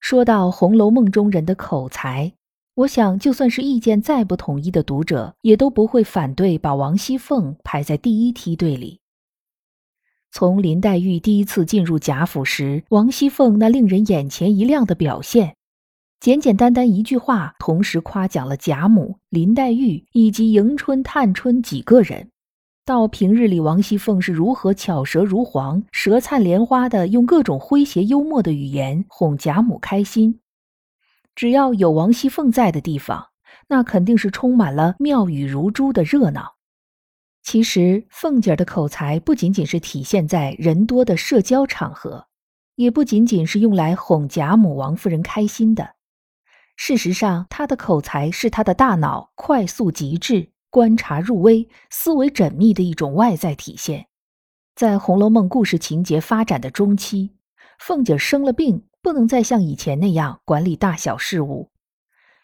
说到《红楼梦》中人的口才，我想就算是意见再不统一的读者，也都不会反对把王熙凤排在第一梯队里。从林黛玉第一次进入贾府时，王熙凤那令人眼前一亮的表现，简简单单一句话，同时夸奖了贾母、林黛玉以及迎春、探春几个人。到平日里，王熙凤是如何巧舌如簧、舌灿莲花的用各种诙谐幽默的语言哄贾母开心。只要有王熙凤在的地方，那肯定是充满了妙语如珠的热闹。其实，凤姐的口才不仅仅是体现在人多的社交场合，也不仅仅是用来哄贾母、王夫人开心的。事实上，她的口才是她的大脑快速极致。观察入微、思维缜密的一种外在体现。在《红楼梦》故事情节发展的中期，凤姐生了病，不能再像以前那样管理大小事务，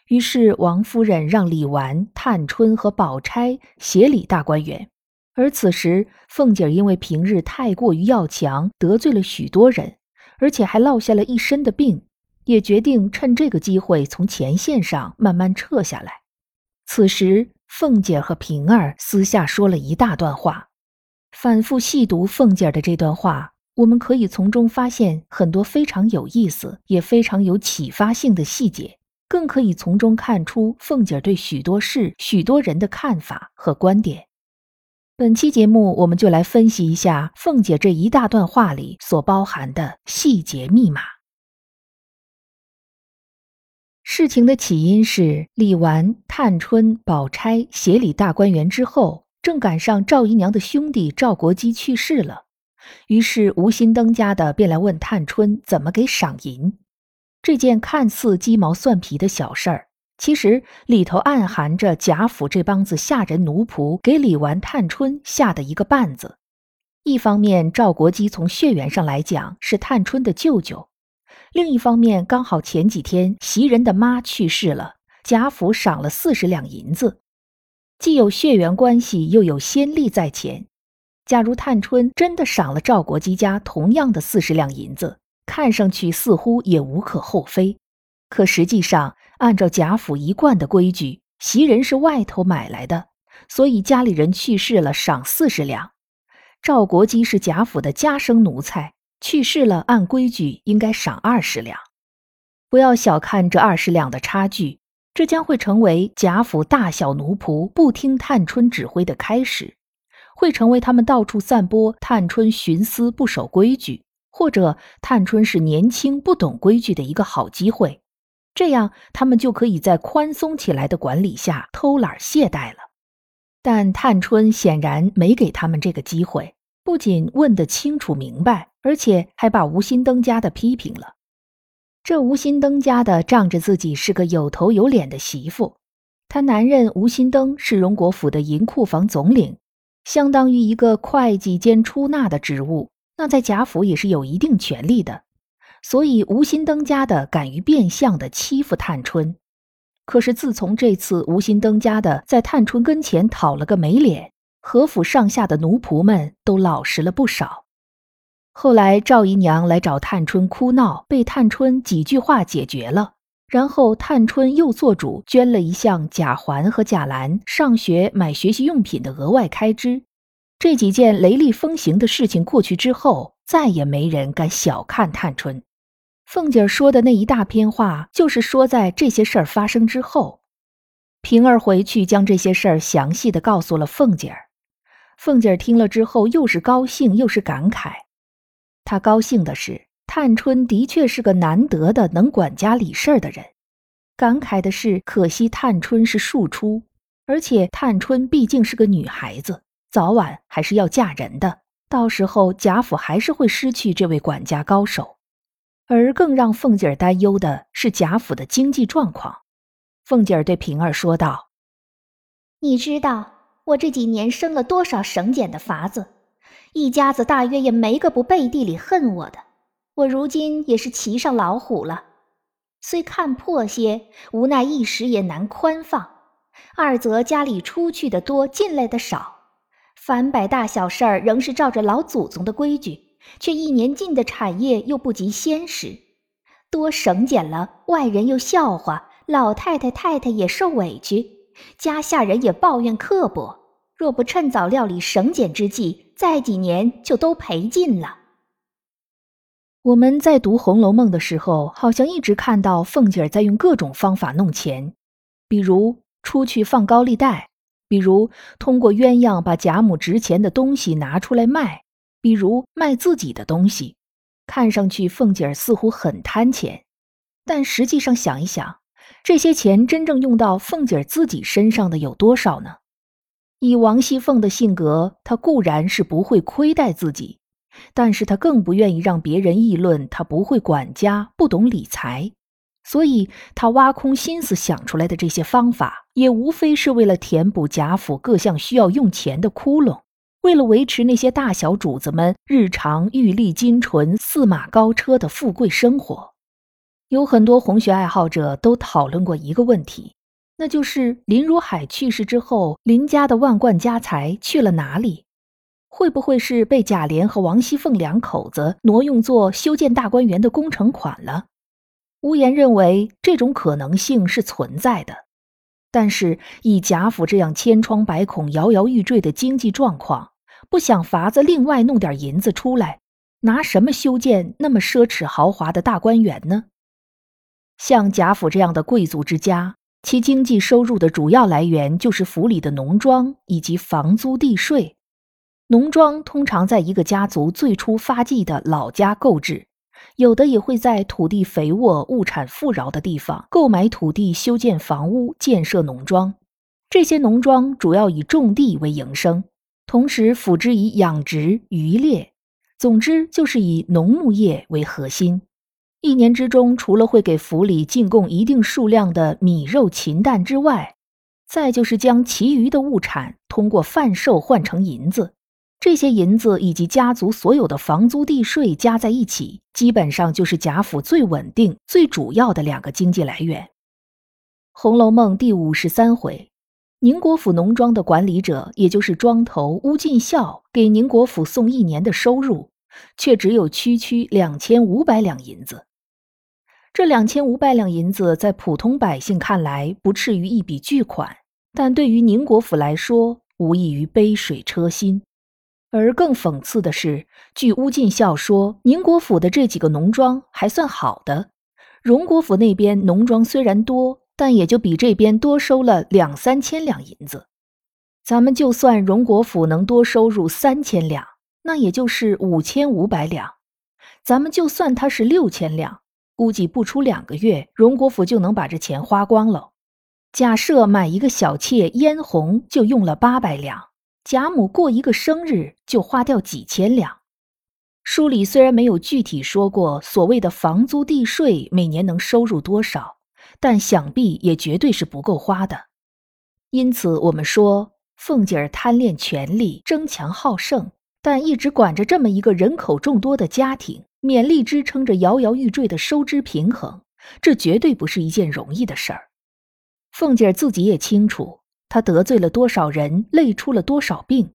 于是王夫人让李纨、探春和宝钗协理大观园。而此时，凤姐因为平日太过于要强，得罪了许多人，而且还落下了一身的病，也决定趁这个机会从前线上慢慢撤下来。此时。凤姐和平儿私下说了一大段话，反复细读凤姐的这段话，我们可以从中发现很多非常有意思、也非常有启发性的细节，更可以从中看出凤姐对许多事、许多人的看法和观点。本期节目，我们就来分析一下凤姐这一大段话里所包含的细节密码。事情的起因是李纨、探春、宝钗协理大观园之后，正赶上赵姨娘的兄弟赵国基去世了，于是吴心登家的便来问探春怎么给赏银。这件看似鸡毛蒜皮的小事儿，其实里头暗含着贾府这帮子下人奴仆给李纨、探春下的一个绊子。一方面，赵国基从血缘上来讲是探春的舅舅。另一方面，刚好前几天袭人的妈去世了，贾府赏了四十两银子，既有血缘关系，又有先例在前。假如探春真的赏了赵国基家同样的四十两银子，看上去似乎也无可厚非。可实际上，按照贾府一贯的规矩，袭人是外头买来的，所以家里人去世了赏四十两。赵国基是贾府的家生奴才。去世了，按规矩应该赏二十两。不要小看这二十两的差距，这将会成为贾府大小奴仆不听探春指挥的开始，会成为他们到处散播探春徇私不守规矩，或者探春是年轻不懂规矩的一个好机会。这样，他们就可以在宽松起来的管理下偷懒懈怠了。但探春显然没给他们这个机会。不仅问得清楚明白，而且还把吴心登家的批评了。这吴心登家的仗着自己是个有头有脸的媳妇，他男人吴心登是荣国府的银库房总领，相当于一个会计兼出纳的职务，那在贾府也是有一定权力的。所以吴心登家的敢于变相的欺负探春。可是自从这次吴心登家的在探春跟前讨了个没脸。何府上下的奴仆们都老实了不少。后来赵姨娘来找探春哭闹，被探春几句话解决了。然后探春又做主捐了一项贾环和贾兰上学买学习用品的额外开支。这几件雷厉风行的事情过去之后，再也没人敢小看探春。凤姐说的那一大篇话，就是说在这些事儿发生之后，平儿回去将这些事儿详细的告诉了凤姐儿。凤姐儿听了之后，又是高兴又是感慨。他高兴的是，探春的确是个难得的能管家理事儿的人；感慨的是，可惜探春是庶出，而且探春毕竟是个女孩子，早晚还是要嫁人的，到时候贾府还是会失去这位管家高手。而更让凤姐儿担忧的是贾府的经济状况。凤姐儿对平儿说道：“你知道我这几年生了多少省俭的法子，一家子大约也没个不背地里恨我的。我如今也是骑上老虎了，虽看破些，无奈一时也难宽放。二则家里出去的多，进来的少，凡百大小事儿仍是照着老祖宗的规矩。”却一年进的产业又不及先时，多省俭了，外人又笑话，老太太太太也受委屈，家下人也抱怨刻薄。若不趁早料理省俭之计，再几年就都赔尽了。我们在读《红楼梦》的时候，好像一直看到凤姐儿在用各种方法弄钱，比如出去放高利贷，比如通过鸳鸯把贾母值钱的东西拿出来卖。比如卖自己的东西，看上去凤姐儿似乎很贪钱，但实际上想一想，这些钱真正用到凤姐儿自己身上的有多少呢？以王熙凤的性格，她固然是不会亏待自己，但是她更不愿意让别人议论她不会管家、不懂理财，所以她挖空心思想出来的这些方法，也无非是为了填补贾府各项需要用钱的窟窿。为了维持那些大小主子们日常玉立金纯、驷马高车的富贵生活，有很多红学爱好者都讨论过一个问题，那就是林如海去世之后，林家的万贯家财去了哪里？会不会是被贾琏和王熙凤两口子挪用作修建大观园的工程款了？无言认为这种可能性是存在的，但是以贾府这样千疮百孔、摇摇欲坠的经济状况，不想法子另外弄点银子出来，拿什么修建那么奢侈豪华的大观园呢？像贾府这样的贵族之家，其经济收入的主要来源就是府里的农庄以及房租地税。农庄通常在一个家族最初发迹的老家购置，有的也会在土地肥沃、物产富饶的地方购买土地修建房屋、建设农庄。这些农庄主要以种地为营生。同时辅之以养殖、渔猎，总之就是以农牧业为核心。一年之中，除了会给府里进贡一定数量的米、肉、禽蛋之外，再就是将其余的物产通过贩售换成银子。这些银子以及家族所有的房租地税加在一起，基本上就是贾府最稳定、最主要的两个经济来源。《红楼梦》第五十三回。宁国府农庄的管理者，也就是庄头乌进孝，给宁国府送一年的收入，却只有区区两千五百两银子。这两千五百两银子，在普通百姓看来不至于一笔巨款，但对于宁国府来说，无异于杯水车薪。而更讽刺的是，据乌进孝说，宁国府的这几个农庄还算好的，荣国府那边农庄虽然多。但也就比这边多收了两三千两银子，咱们就算荣国府能多收入三千两，那也就是五千五百两。咱们就算他是六千两，估计不出两个月，荣国府就能把这钱花光了。假设买一个小妾嫣红就用了八百两，贾母过一个生日就花掉几千两。书里虽然没有具体说过所谓的房租地税每年能收入多少。但想必也绝对是不够花的，因此我们说凤姐儿贪恋权力、争强好胜，但一直管着这么一个人口众多的家庭，勉力支撑着摇摇欲坠的收支平衡，这绝对不是一件容易的事儿。凤姐儿自己也清楚，她得罪了多少人，累出了多少病，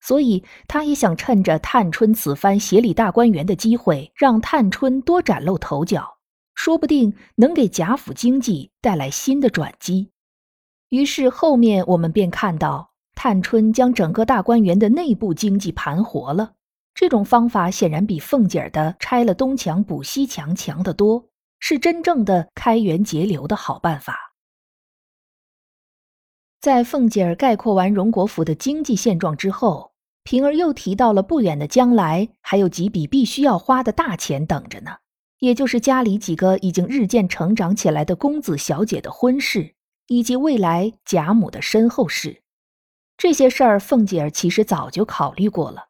所以她也想趁着探春此番协理大观园的机会，让探春多崭露头角。说不定能给贾府经济带来新的转机。于是后面我们便看到，探春将整个大观园的内部经济盘活了。这种方法显然比凤姐儿的拆了东墙补西墙强得多，是真正的开源节流的好办法。在凤姐儿概括完荣国府的经济现状之后，平儿又提到了不远的将来还有几笔必须要花的大钱等着呢。也就是家里几个已经日渐成长起来的公子小姐的婚事，以及未来贾母的身后事，这些事儿，凤姐儿其实早就考虑过了。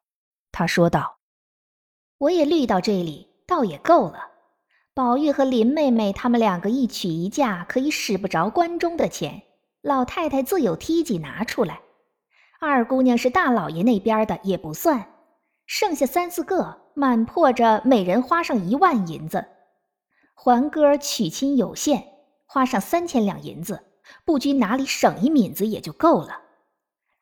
他说道：“我也虑到这里，倒也够了。宝玉和林妹妹他们两个一娶一嫁，可以使不着关中的钱，老太太自有梯级拿出来。二姑娘是大老爷那边的，也不算。剩下三四个，满破着每人花上一万银子。环哥娶亲有限，花上三千两银子，不拘哪里省一敏子也就够了。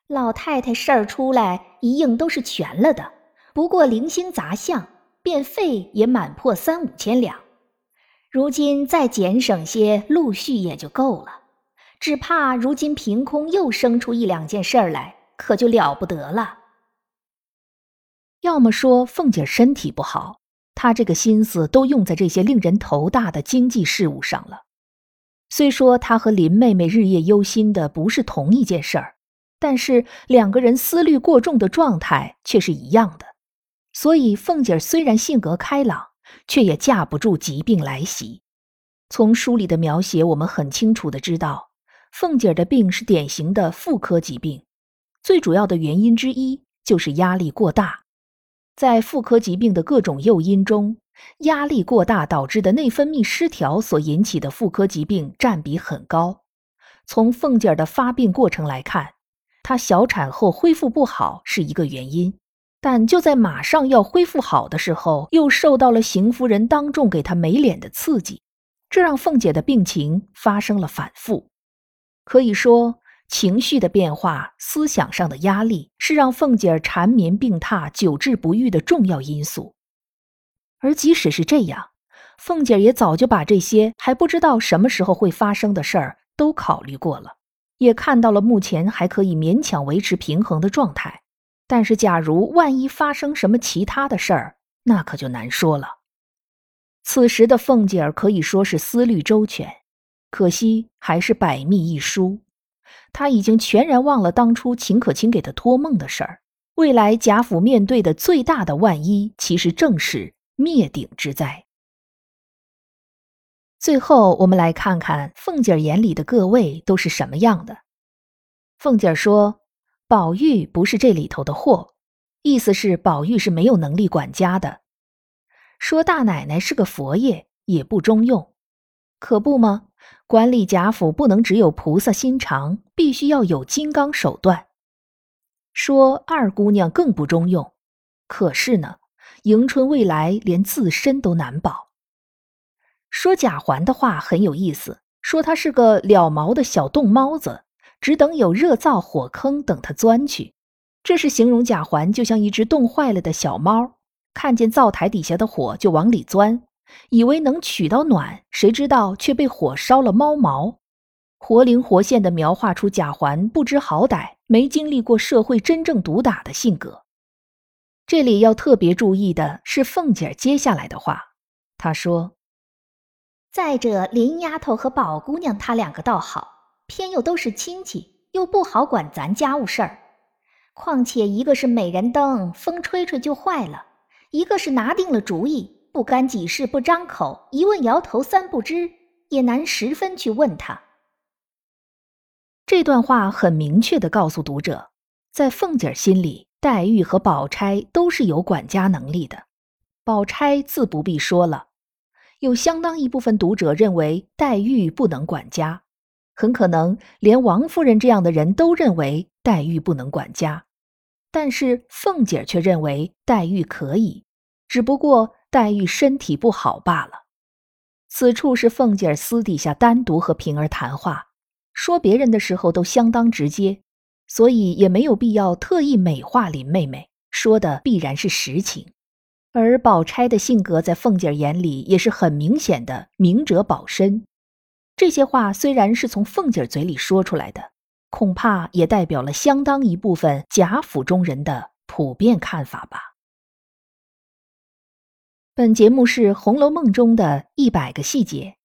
老太太事儿出来，一应都是全了的。不过零星杂项，便费也满破三五千两。如今再减省些，陆续也就够了。只怕如今凭空又生出一两件事儿来，可就了不得了。要么说凤姐身体不好，她这个心思都用在这些令人头大的经济事务上了。虽说她和林妹妹日夜忧心的不是同一件事儿，但是两个人思虑过重的状态却是一样的。所以凤姐虽然性格开朗，却也架不住疾病来袭。从书里的描写，我们很清楚的知道，凤姐的病是典型的妇科疾病，最主要的原因之一就是压力过大。在妇科疾病的各种诱因中，压力过大导致的内分泌失调所引起的妇科疾病占比很高。从凤姐儿的发病过程来看，她小产后恢复不好是一个原因，但就在马上要恢复好的时候，又受到了邢夫人当众给她没脸的刺激，这让凤姐的病情发生了反复。可以说。情绪的变化、思想上的压力，是让凤姐缠绵病榻、久治不愈的重要因素。而即使是这样，凤姐也早就把这些还不知道什么时候会发生的事儿都考虑过了，也看到了目前还可以勉强维持平衡的状态。但是，假如万一发生什么其他的事儿，那可就难说了。此时的凤姐儿可以说是思虑周全，可惜还是百密一疏。她已经全然忘了当初秦可卿给她托梦的事儿。未来贾府面对的最大的万一，其实正是灭顶之灾。最后，我们来看看凤姐眼里的各位都是什么样的。凤姐说：“宝玉不是这里头的货，意思是宝玉是没有能力管家的。说大奶奶是个佛爷，也不中用，可不吗？”管理贾府不能只有菩萨心肠，必须要有金刚手段。说二姑娘更不中用，可是呢，迎春未来连自身都难保。说贾环的话很有意思，说他是个了毛的小洞猫子，只等有热灶火坑等他钻去。这是形容贾环就像一只冻坏了的小猫，看见灶台底下的火就往里钻。以为能取到暖，谁知道却被火烧了猫毛，活灵活现地描画出贾环不知好歹、没经历过社会真正毒打的性格。这里要特别注意的是凤姐接下来的话，她说：“再者，林丫头和宝姑娘她两个倒好，偏又都是亲戚，又不好管咱家务事儿。况且一个是美人灯，风吹吹就坏了；一个是拿定了主意。”不干几事不张口，一问摇头三不知，也难十分去问他。这段话很明确的告诉读者，在凤姐心里，黛玉和宝钗都是有管家能力的。宝钗自不必说了，有相当一部分读者认为黛玉不能管家，很可能连王夫人这样的人都认为黛玉不能管家，但是凤姐却认为黛玉可以，只不过。黛玉身体不好罢了。此处是凤姐儿私底下单独和平儿谈话，说别人的时候都相当直接，所以也没有必要特意美化林妹妹，说的必然是实情。而宝钗的性格在凤姐儿眼里也是很明显的，明哲保身。这些话虽然是从凤姐嘴里说出来的，恐怕也代表了相当一部分贾府中人的普遍看法吧。本节目是《红楼梦》中的一百个细节，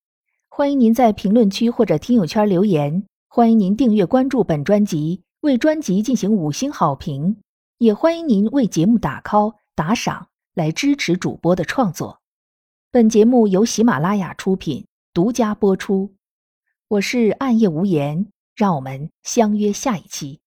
欢迎您在评论区或者听友圈留言。欢迎您订阅关注本专辑，为专辑进行五星好评，也欢迎您为节目打 call 打赏来支持主播的创作。本节目由喜马拉雅出品，独家播出。我是暗夜无言，让我们相约下一期。